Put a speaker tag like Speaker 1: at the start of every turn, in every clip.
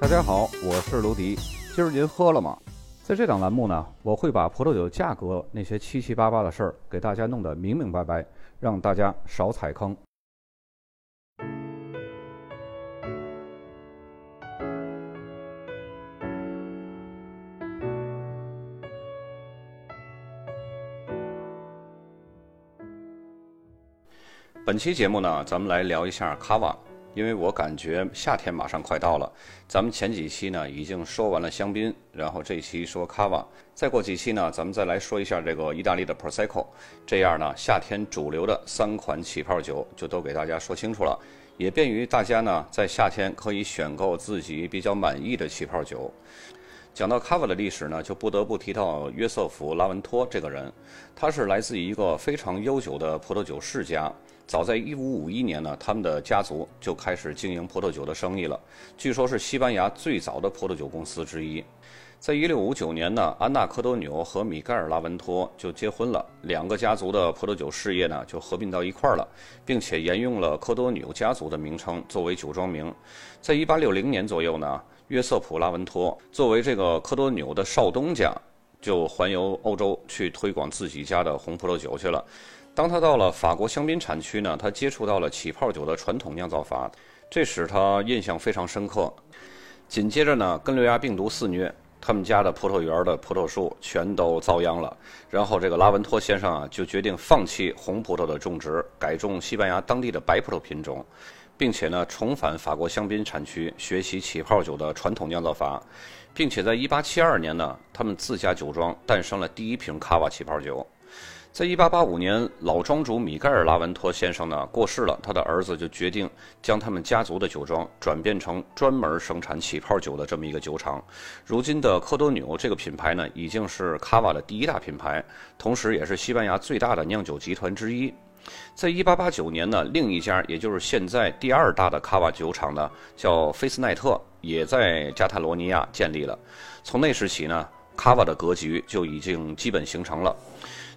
Speaker 1: 大家好，我是卢迪。今儿您喝了吗？在这档栏目呢，我会把葡萄酒价格那些七七八八的事儿给大家弄得明明白白，让大家少踩坑。本期节目呢，咱们来聊一下卡瓦。因为我感觉夏天马上快到了，咱们前几期呢已经说完了香槟，然后这期说卡瓦，再过几期呢，咱们再来说一下这个意大利的 Prosecco，这样呢，夏天主流的三款起泡酒就都给大家说清楚了，也便于大家呢在夏天可以选购自己比较满意的起泡酒。讲到卡瓦的历史呢，就不得不提到约瑟夫·拉文托这个人，他是来自一个非常悠久的葡萄酒世家。早在1551年呢，他们的家族就开始经营葡萄酒的生意了。据说是西班牙最早的葡萄酒公司之一。在1659年呢，安娜·科多纽和米盖尔·拉文托就结婚了，两个家族的葡萄酒事业呢就合并到一块儿了，并且沿用了科多纽家族的名称作为酒庄名。在1860年左右呢，约瑟普·拉文托作为这个科多纽的少东家，就环游欧洲去推广自己家的红葡萄酒去了。当他到了法国香槟产区呢，他接触到了起泡酒的传统酿造法，这使他印象非常深刻。紧接着呢，根瘤芽病毒肆虐，他们家的葡萄园的葡萄树全都遭殃了。然后这个拉文托先生啊，就决定放弃红葡萄的种植，改种西班牙当地的白葡萄品种，并且呢，重返法国香槟产区学习起泡酒的传统酿造法，并且在1872年呢，他们自家酒庄诞生了第一瓶卡瓦起泡酒。在一八八五年，老庄主米盖尔·拉文托先生呢过世了，他的儿子就决定将他们家族的酒庄转变成专门生产起泡酒的这么一个酒厂。如今的科多纽这个品牌呢，已经是卡瓦的第一大品牌，同时也是西班牙最大的酿酒集团之一。在一八八九年呢，另一家也就是现在第二大的卡瓦酒厂呢，叫菲斯奈特，也在加泰罗尼亚建立了。从那时起呢，卡瓦的格局就已经基本形成了。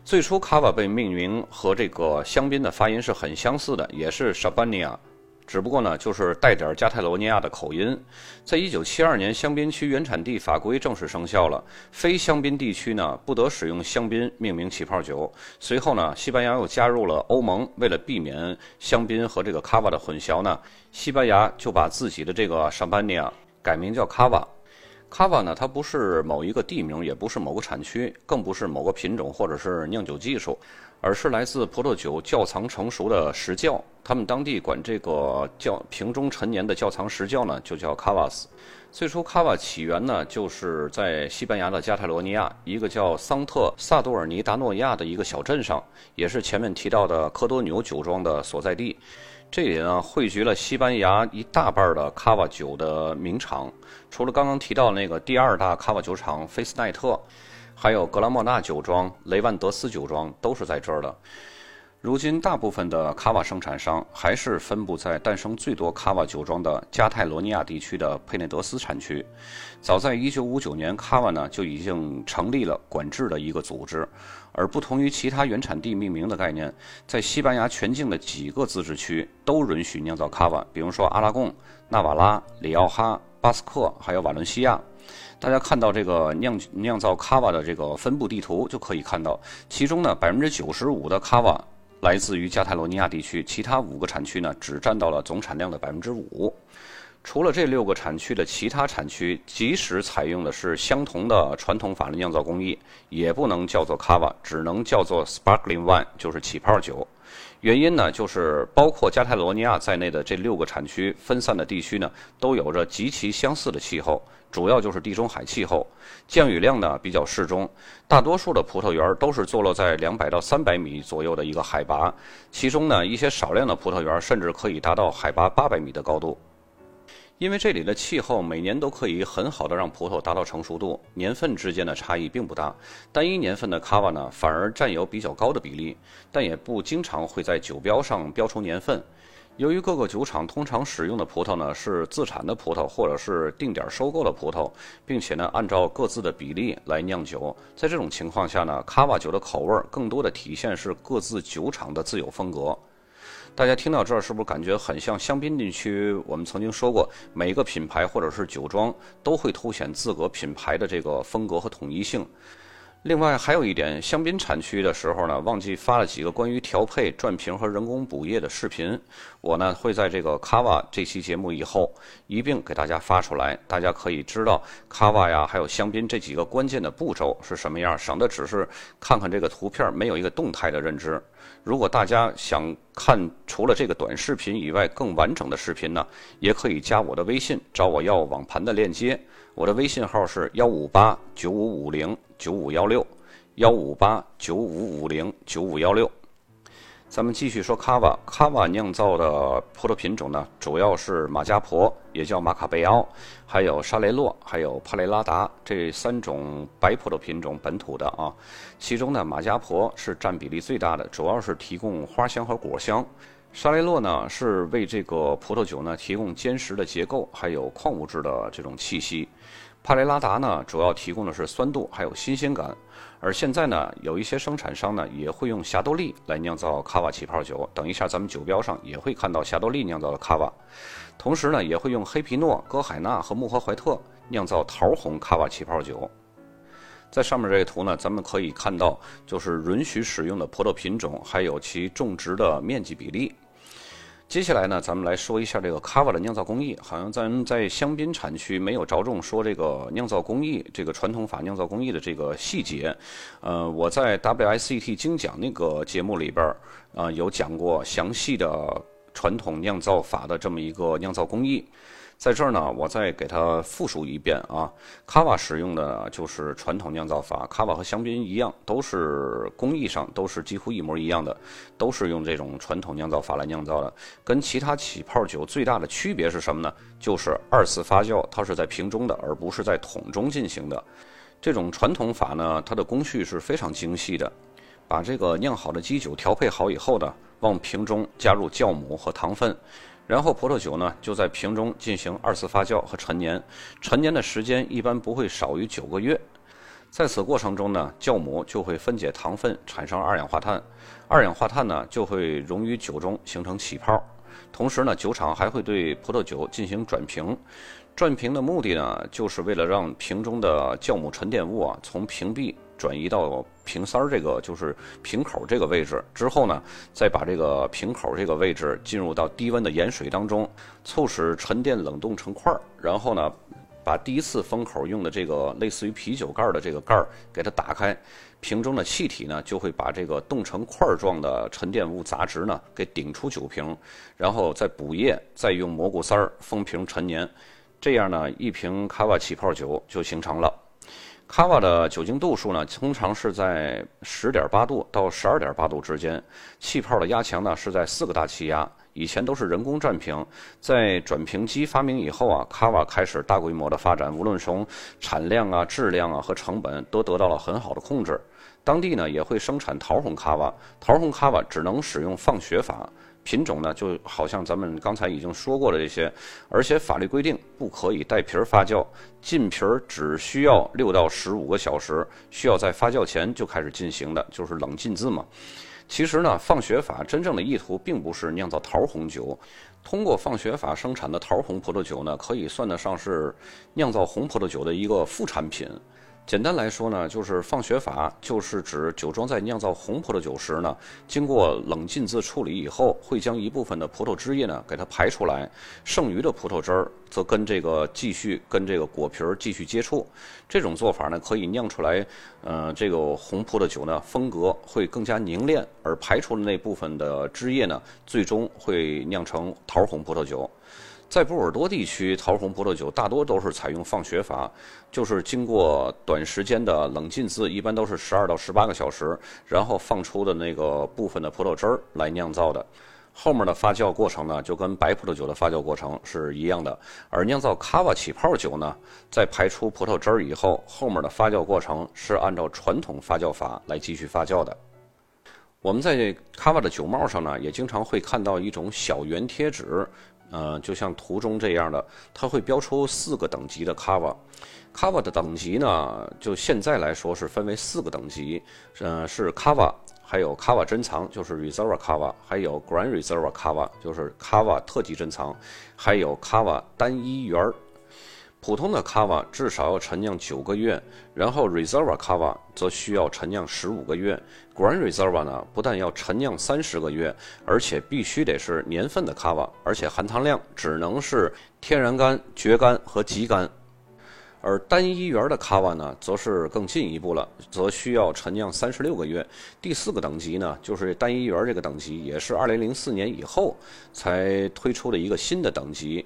Speaker 1: 最初，卡瓦被命名和这个香槟的发音是很相似的，也是 s h a b a n i a 只不过呢，就是带点加泰罗尼亚的口音。在一九七二年，香槟区原产地法规正式生效了，非香槟地区呢不得使用香槟命名起泡酒。随后呢，西班牙又加入了欧盟，为了避免香槟和这个卡瓦的混淆呢，西班牙就把自己的这个 s h a b a n i a 改名叫卡瓦。卡瓦呢，它不是某一个地名，也不是某个产区，更不是某个品种或者是酿酒技术，而是来自葡萄酒窖藏成熟的石窖。他们当地管这个窖瓶中陈年的窖藏石窖呢，就叫卡瓦斯。最初，卡瓦起源呢，就是在西班牙的加泰罗尼亚一个叫桑特萨多尔尼达诺亚的一个小镇上，也是前面提到的科多纽酒庄的所在地。这里呢汇聚了西班牙一大半的卡瓦酒的名厂，除了刚刚提到那个第二大卡瓦酒厂菲斯奈特，还有格拉莫纳酒庄、雷万德斯酒庄都是在这儿的。如今，大部分的卡瓦生产商还是分布在诞生最多卡瓦酒庄的加泰罗尼亚地区的佩内德斯产区。早在1959年，卡瓦呢就已经成立了管制的一个组织。而不同于其他原产地命名的概念，在西班牙全境的几个自治区都允许酿造卡瓦，比如说阿拉贡、纳瓦拉、里奥哈、巴斯克，还有瓦伦西亚。大家看到这个酿酿造卡瓦的这个分布地图，就可以看到，其中呢百分之九十五的卡瓦。来自于加泰罗尼亚地区，其他五个产区呢，只占到了总产量的百分之五。除了这六个产区的其他产区，即使采用的是相同的传统法的酿造工艺，也不能叫做卡瓦，只能叫做 sparkling wine，就是起泡酒。原因呢，就是包括加泰罗尼亚在内的这六个产区分散的地区呢，都有着极其相似的气候。主要就是地中海气候，降雨量呢比较适中，大多数的葡萄园都是坐落在两百到三百米左右的一个海拔，其中呢一些少量的葡萄园甚至可以达到海拔八百米的高度。因为这里的气候每年都可以很好的让葡萄达到成熟度，年份之间的差异并不大，单一年份的卡瓦呢反而占有比较高的比例，但也不经常会在酒标上标出年份。由于各个酒厂通常使用的葡萄呢是自产的葡萄，或者是定点收购的葡萄，并且呢按照各自的比例来酿酒，在这种情况下呢，卡瓦酒的口味更多的体现是各自酒厂的自有风格。大家听到这儿是不是感觉很像香槟地区？我们曾经说过，每一个品牌或者是酒庄都会凸显自个品牌的这个风格和统一性。另外还有一点，香槟产区的时候呢，忘记发了几个关于调配、转瓶和人工补液的视频。我呢会在这个卡瓦这期节目以后一并给大家发出来，大家可以知道卡瓦呀，还有香槟这几个关键的步骤是什么样，省得只是看看这个图片，没有一个动态的认知。如果大家想看除了这个短视频以外更完整的视频呢，也可以加我的微信，找我要网盘的链接。我的微信号是幺五八九五五零九五幺六，幺五八九五五零九五幺六。咱们继续说卡瓦，卡瓦酿造的葡萄品种呢，主要是马加婆，也叫马卡贝奥，还有沙雷洛，还有帕雷拉达这三种白葡萄品种本土的啊。其中呢，马加婆是占比例最大的，主要是提供花香和果香。沙雷洛呢是为这个葡萄酒呢提供坚实的结构，还有矿物质的这种气息。帕雷拉达呢主要提供的是酸度，还有新鲜感。而现在呢，有一些生产商呢也会用霞多丽来酿造卡瓦起泡酒。等一下咱们酒标上也会看到霞多丽酿造的卡瓦。同时呢，也会用黑皮诺、歌海纳和穆赫怀特酿造桃红卡瓦起泡酒。在上面这个图呢，咱们可以看到就是允许使用的葡萄品种，还有其种植的面积比例。接下来呢，咱们来说一下这个卡瓦的酿造工艺。好像咱在香槟产区没有着重说这个酿造工艺，这个传统法酿造工艺的这个细节。呃，我在 WSET 精讲那个节目里边儿啊，有讲过详细的传统酿造法的这么一个酿造工艺。在这儿呢，我再给它复述一遍啊。卡瓦使用的就是传统酿造法，卡瓦和香槟一样，都是工艺上都是几乎一模一样的，都是用这种传统酿造法来酿造的。跟其他起泡酒最大的区别是什么呢？就是二次发酵，它是在瓶中的，而不是在桶中进行的。这种传统法呢，它的工序是非常精细的。把这个酿好的基酒调配好以后呢，往瓶中加入酵母和糖分。然后葡萄酒呢，就在瓶中进行二次发酵和陈年，陈年的时间一般不会少于九个月。在此过程中呢，酵母就会分解糖分，产生二氧化碳，二氧化碳呢就会溶于酒中，形成起泡。同时呢，酒厂还会对葡萄酒进行转瓶。转瓶的目的呢，就是为了让瓶中的酵母沉淀物啊，从瓶壁转移到瓶塞儿这个，就是瓶口这个位置。之后呢，再把这个瓶口这个位置进入到低温的盐水当中，促使沉淀冷冻成块儿。然后呢，把第一次封口用的这个类似于啤酒盖的这个盖儿给它打开，瓶中的气体呢就会把这个冻成块儿状的沉淀物杂质呢给顶出酒瓶，然后再补液，再用蘑菇塞儿封瓶陈年。这样呢，一瓶卡瓦起泡酒就形成了。卡瓦的酒精度数呢，通常是在十点八度到十二点八度之间。气泡的压强呢，是在四个大气压。以前都是人工转瓶，在转瓶机发明以后啊，卡瓦开始大规模的发展。无论从产量啊、质量啊和成本，都得到了很好的控制。当地呢，也会生产桃红卡瓦。桃红卡瓦只能使用放血法。品种呢，就好像咱们刚才已经说过的这些，而且法律规定不可以带皮儿发酵，浸皮儿只需要六到十五个小时，需要在发酵前就开始进行的，就是冷浸渍嘛。其实呢，放血法真正的意图并不是酿造桃红酒，通过放血法生产的桃红葡萄酒呢，可以算得上是酿造红葡萄酒的一个副产品。简单来说呢，就是放血法，就是指酒庄在酿造红葡萄酒时呢，经过冷浸渍处理以后，会将一部分的葡萄汁液呢给它排出来，剩余的葡萄汁儿则跟这个继续跟这个果皮儿继续接触。这种做法呢，可以酿出来，呃，这个红葡萄酒呢风格会更加凝练，而排出的那部分的汁液呢，最终会酿成桃红葡萄酒。在波尔多地区，桃红葡萄酒大多都是采用放血法，就是经过短时间的冷浸渍，一般都是十二到十八个小时，然后放出的那个部分的葡萄汁儿来酿造的。后面的发酵过程呢，就跟白葡萄酒的发酵过程是一样的。而酿造卡瓦起泡酒呢，在排出葡萄汁儿以后，后面的发酵过程是按照传统发酵法来继续发酵的。我们在卡瓦的酒帽上呢，也经常会看到一种小圆贴纸。呃，就像图中这样的，它会标出四个等级的 Kava。Kava 的等级呢，就现在来说是分为四个等级，呃，是 Kava，还有 Kava 珍藏，就是 Reserve Kava，还有 Grand Reserve Kava，就是 Kava 特级珍藏，还有 Kava 单一园儿。普通的 Kava 至少要陈酿九个月，然后 Reserve Kava 则需要陈酿十五个月。Grand Reserva 呢，不但要陈酿三十个月，而且必须得是年份的 Kava，而且含糖量只能是天然干、蕨干和极干。而单一园的 Kava 呢，则是更进一步了，则需要陈酿三十六个月。第四个等级呢，就是单一园这个等级，也是二零零四年以后才推出的一个新的等级。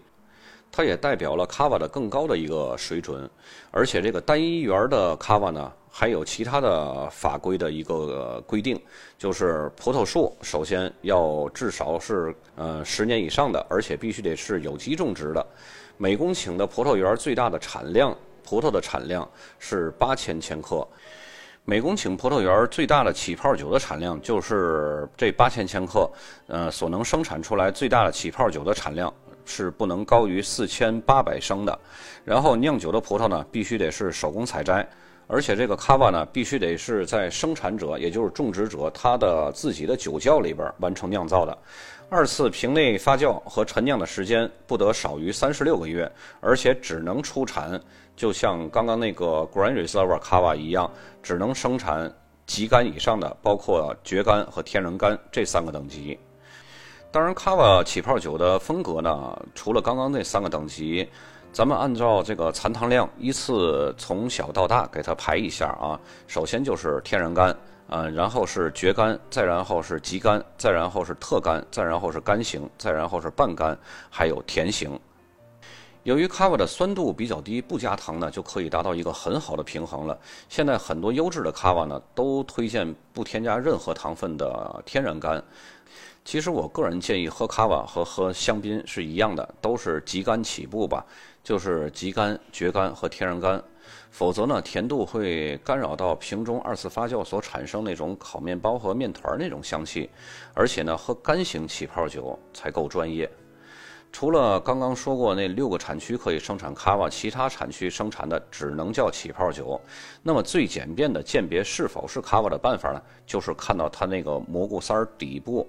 Speaker 1: 它也代表了卡瓦的更高的一个水准，而且这个单一园的卡瓦呢，还有其他的法规的一个规定，就是葡萄树首先要至少是呃十年以上的，而且必须得是有机种植的。每公顷的葡萄园最大的产量，葡萄的产量是八千千克。每公顷葡萄园最大的起泡酒的产量就是这八千千克，呃，所能生产出来最大的起泡酒的产量。是不能高于四千八百升的，然后酿酒的葡萄呢，必须得是手工采摘，而且这个卡瓦呢，必须得是在生产者，也就是种植者他的自己的酒窖里边完成酿造的。二次瓶内发酵和陈酿的时间不得少于三十六个月，而且只能出产，就像刚刚那个 Grand Reserve 卡瓦一样，只能生产级干以上的，包括蕨干和天然干这三个等级。当然，卡瓦起泡酒的风格呢，除了刚刚那三个等级，咱们按照这个残糖量依次从小到大给它排一下啊。首先就是天然干，嗯，然后是绝干，再然后是极干，再然后是特干，再然后是干型，再然后是半干，还有甜型。由于卡瓦的酸度比较低，不加糖呢就可以达到一个很好的平衡了。现在很多优质的卡瓦呢，都推荐不添加任何糖分的天然干。其实我个人建议喝卡瓦和喝香槟是一样的，都是极干起步吧，就是极干、绝干和天然干，否则呢甜度会干扰到瓶中二次发酵所产生那种烤面包和面团那种香气，而且呢喝干型起泡酒才够专业。除了刚刚说过那六个产区可以生产卡瓦，其他产区生产的只能叫起泡酒。那么最简便的鉴别是否是卡瓦的办法呢，就是看到它那个蘑菇塞儿底部。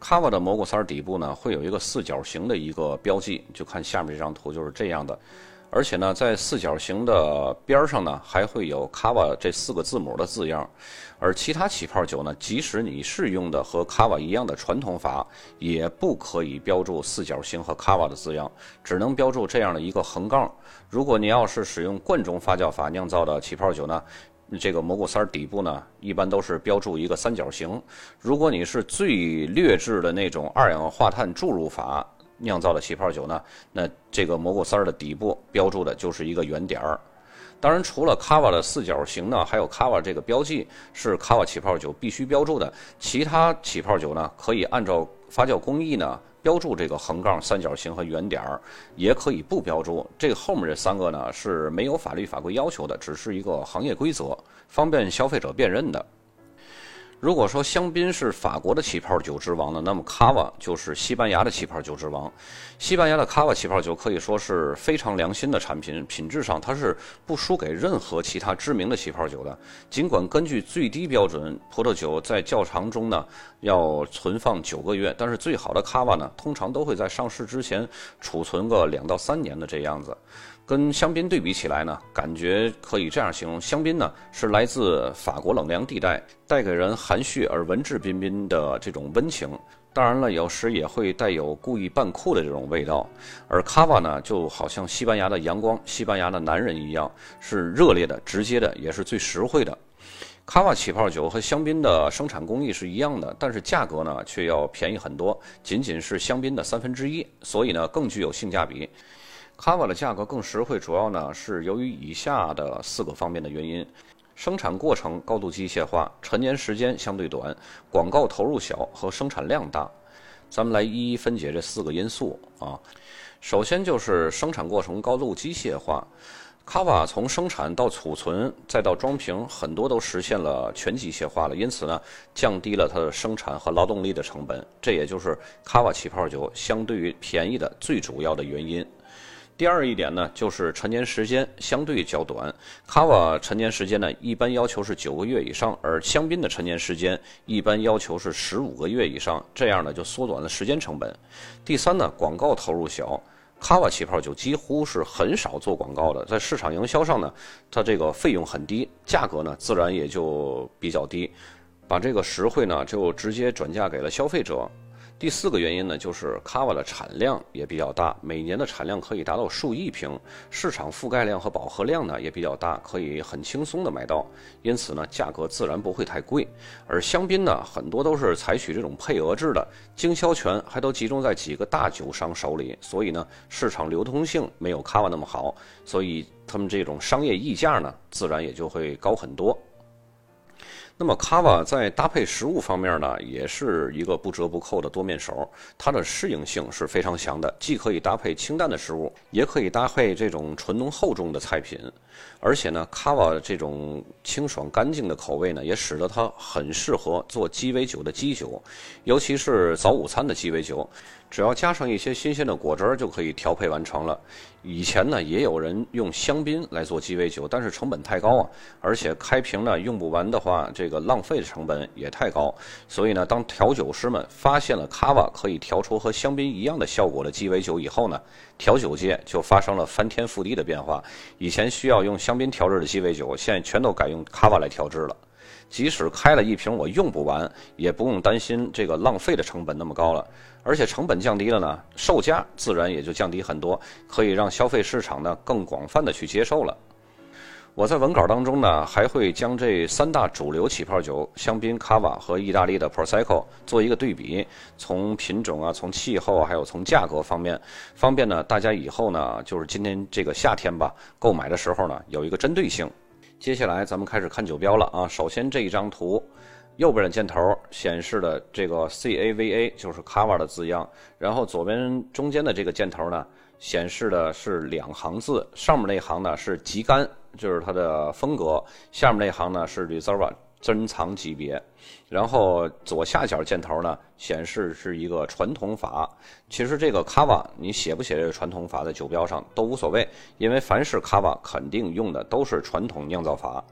Speaker 1: 卡瓦的蘑菇塞底部呢，会有一个四角形的一个标记，就看下面这张图就是这样的。而且呢，在四角形的边上呢，还会有卡瓦这四个字母的字样。而其他起泡酒呢，即使你是用的和卡瓦一样的传统法，也不可以标注四角形和卡瓦的字样，只能标注这样的一个横杠。如果你要是使用罐中发酵法酿造的起泡酒呢？这个蘑菇丝儿底部呢，一般都是标注一个三角形。如果你是最劣质的那种二氧化碳注入法酿造的起泡酒呢，那这个蘑菇丝儿的底部标注的就是一个圆点儿。当然，除了卡瓦的四角形呢，还有卡瓦这个标记是卡瓦起泡酒必须标注的。其他起泡酒呢，可以按照发酵工艺呢。标注这个横杠、三角形和圆点儿，也可以不标注。这后面这三个呢是没有法律法规要求的，只是一个行业规则，方便消费者辨认的。如果说香槟是法国的起泡酒之王呢，那么卡瓦就是西班牙的起泡酒之王。西班牙的卡瓦起泡酒可以说是非常良心的产品，品质上它是不输给任何其他知名的起泡酒的。尽管根据最低标准，葡萄酒在窖藏中呢要存放九个月，但是最好的卡瓦呢，通常都会在上市之前储存个两到三年的这样子。跟香槟对比起来呢，感觉可以这样形容：香槟呢是来自法国冷凉地带，带给人含蓄而文质彬彬的这种温情。当然了，有时也会带有故意扮酷的这种味道。而卡瓦呢，就好像西班牙的阳光、西班牙的男人一样，是热烈的、直接的，也是最实惠的。卡瓦起泡酒和香槟的生产工艺是一样的，但是价格呢却要便宜很多，仅仅是香槟的三分之一，所以呢更具有性价比。卡瓦的价格更实惠，主要呢是由于以下的四个方面的原因：生产过程高度机械化，陈年时间相对短，广告投入小和生产量大。咱们来一一分解这四个因素啊。首先就是生产过程高度机械化。卡瓦从生产到储存再到装瓶，很多都实现了全机械化了，因此呢，降低了它的生产和劳动力的成本，这也就是卡瓦起泡酒相对于便宜的最主要的原因。第二一点呢，就是陈年时间相对较短，卡瓦陈年时间呢一般要求是九个月以上，而香槟的陈年时间一般要求是十五个月以上，这样呢就缩短了时间成本。第三呢，广告投入小。卡瓦起泡酒几乎是很少做广告的，在市场营销上呢，它这个费用很低，价格呢自然也就比较低，把这个实惠呢就直接转嫁给了消费者。第四个原因呢，就是卡瓦的产量也比较大，每年的产量可以达到数亿瓶，市场覆盖量和饱和量呢也比较大，可以很轻松的买到，因此呢，价格自然不会太贵。而香槟呢，很多都是采取这种配额制的，经销权还都集中在几个大酒商手里，所以呢，市场流通性没有卡瓦那么好，所以他们这种商业溢价呢，自然也就会高很多。那么卡瓦在搭配食物方面呢，也是一个不折不扣的多面手。它的适应性是非常强的，既可以搭配清淡的食物，也可以搭配这种醇浓厚重的菜品。而且呢，卡瓦这种清爽干净的口味呢，也使得它很适合做鸡尾酒的基酒，尤其是早午餐的鸡尾酒。只要加上一些新鲜的果汁儿就可以调配完成了。以前呢，也有人用香槟来做鸡尾酒，但是成本太高啊，而且开瓶呢用不完的话，这个浪费的成本也太高。所以呢，当调酒师们发现了卡瓦可以调出和香槟一样的效果的鸡尾酒以后呢，调酒界就发生了翻天覆地的变化。以前需要用香槟调制的鸡尾酒，现在全都改用卡瓦来调制了。即使开了一瓶我用不完，也不用担心这个浪费的成本那么高了。而且成本降低了呢，售价自然也就降低很多，可以让消费市场呢更广泛的去接受了。我在文稿当中呢，还会将这三大主流起泡酒——香槟、卡瓦和意大利的 Prosecco 做一个对比，从品种啊、从气候还有从价格方面，方便呢大家以后呢，就是今年这个夏天吧，购买的时候呢有一个针对性。接下来咱们开始看酒标了啊！首先这一张图，右边的箭头显示的这个 C A V A 就是卡瓦的字样，然后左边中间的这个箭头呢，显示的是两行字，上面那行呢是极干，就是它的风格，下面那行呢是 Reserva。珍藏级别，然后左下角箭头呢显示是一个传统法。其实这个卡瓦你写不写这个传统法在酒标上都无所谓，因为凡是卡瓦肯定用的都是传统酿造法。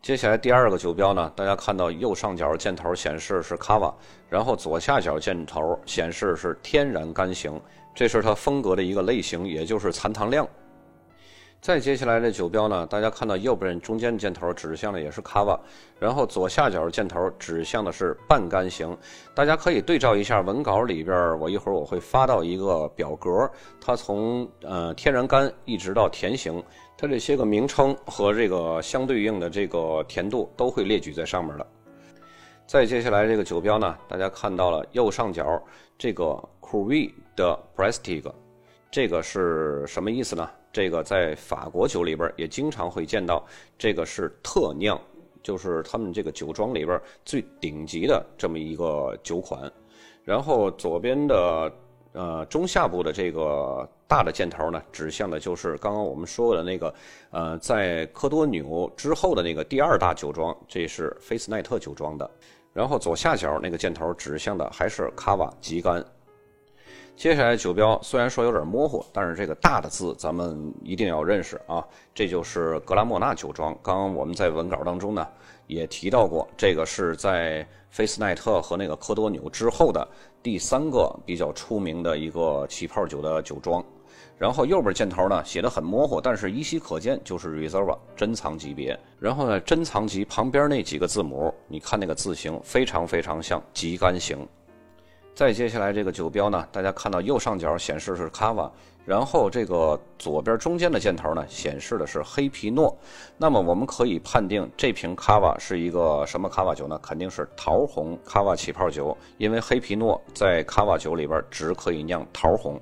Speaker 1: 接下来第二个酒标呢，大家看到右上角箭头显示是卡瓦，然后左下角箭头显示是天然干型，这是它风格的一个类型，也就是残糖量。再接下来的酒标呢，大家看到右边中间的箭头指向的也是卡瓦，然后左下角箭头指向的是半干型。大家可以对照一下文稿里边，我一会儿我会发到一个表格，它从呃天然干一直到甜型，它这些个名称和这个相对应的这个甜度都会列举在上面的。再接下来这个酒标呢，大家看到了右上角这个 c u r i 的 Prestige，这个是什么意思呢？这个在法国酒里边也经常会见到，这个是特酿，就是他们这个酒庄里边最顶级的这么一个酒款。然后左边的呃中下部的这个大的箭头呢，指向的就是刚刚我们说的那个呃在科多纽之后的那个第二大酒庄，这是菲斯奈特酒庄的。然后左下角那个箭头指向的还是卡瓦吉干。接下来酒标虽然说有点模糊，但是这个大的字咱们一定要认识啊！这就是格拉莫纳酒庄。刚刚我们在文稿当中呢也提到过，这个是在菲斯奈特和那个科多纽之后的第三个比较出名的一个起泡酒的酒庄。然后右边箭头呢写的很模糊，但是依稀可见就是 Reserva 珍藏级别。然后呢珍藏级旁边那几个字母，你看那个字形非常非常像极干型。再接下来这个酒标呢，大家看到右上角显示是卡瓦，然后这个左边中间的箭头呢显示的是黑皮诺。那么我们可以判定这瓶卡瓦是一个什么卡瓦酒呢？肯定是桃红卡瓦起泡酒，因为黑皮诺在卡瓦酒里边只可以酿桃红。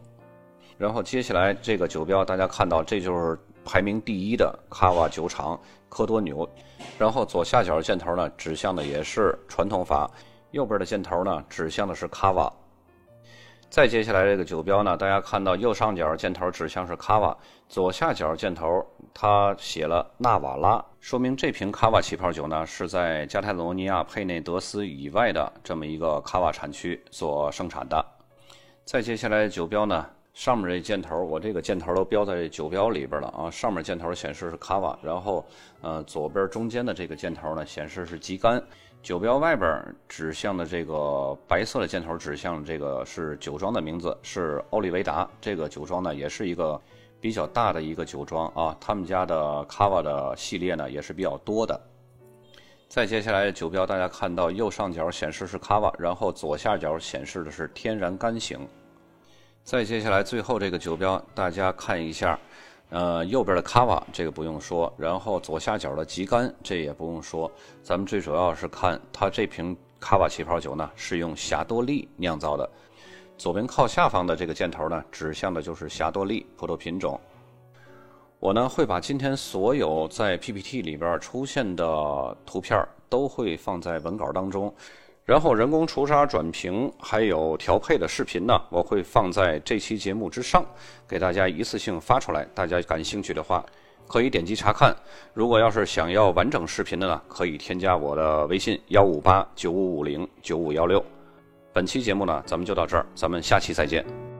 Speaker 1: 然后接下来这个酒标，大家看到这就是排名第一的卡瓦酒厂科多纽，然后左下角箭头呢指向的也是传统法。右边的箭头呢，指向的是卡瓦。再接下来这个酒标呢，大家看到右上角箭头指向是卡瓦，左下角箭头它写了纳瓦拉，说明这瓶卡瓦起泡酒呢是在加泰罗尼亚佩内德斯以外的这么一个卡瓦产区所生产的。再接下来酒标呢，上面这箭头我这个箭头都标在酒标里边了啊，上面箭头显示是卡瓦，然后呃左边中间的这个箭头呢显示是基干。酒标外边指向的这个白色的箭头指向这个是酒庄的名字，是欧利维达。这个酒庄呢，也是一个比较大的一个酒庄啊。他们家的卡瓦的系列呢，也是比较多的。再接下来酒标，大家看到右上角显示是卡瓦，然后左下角显示的是天然干型。再接下来最后这个酒标，大家看一下。呃，右边的卡瓦这个不用说，然后左下角的吉干这也不用说，咱们最主要是看它这瓶卡瓦气泡酒呢是用霞多丽酿造的。左边靠下方的这个箭头呢，指向的就是霞多丽葡萄品种。我呢会把今天所有在 PPT 里边出现的图片都会放在文稿当中。然后人工除沙转平还有调配的视频呢，我会放在这期节目之上，给大家一次性发出来。大家感兴趣的话，可以点击查看。如果要是想要完整视频的呢，可以添加我的微信幺五八九五五零九五幺六。本期节目呢，咱们就到这儿，咱们下期再见。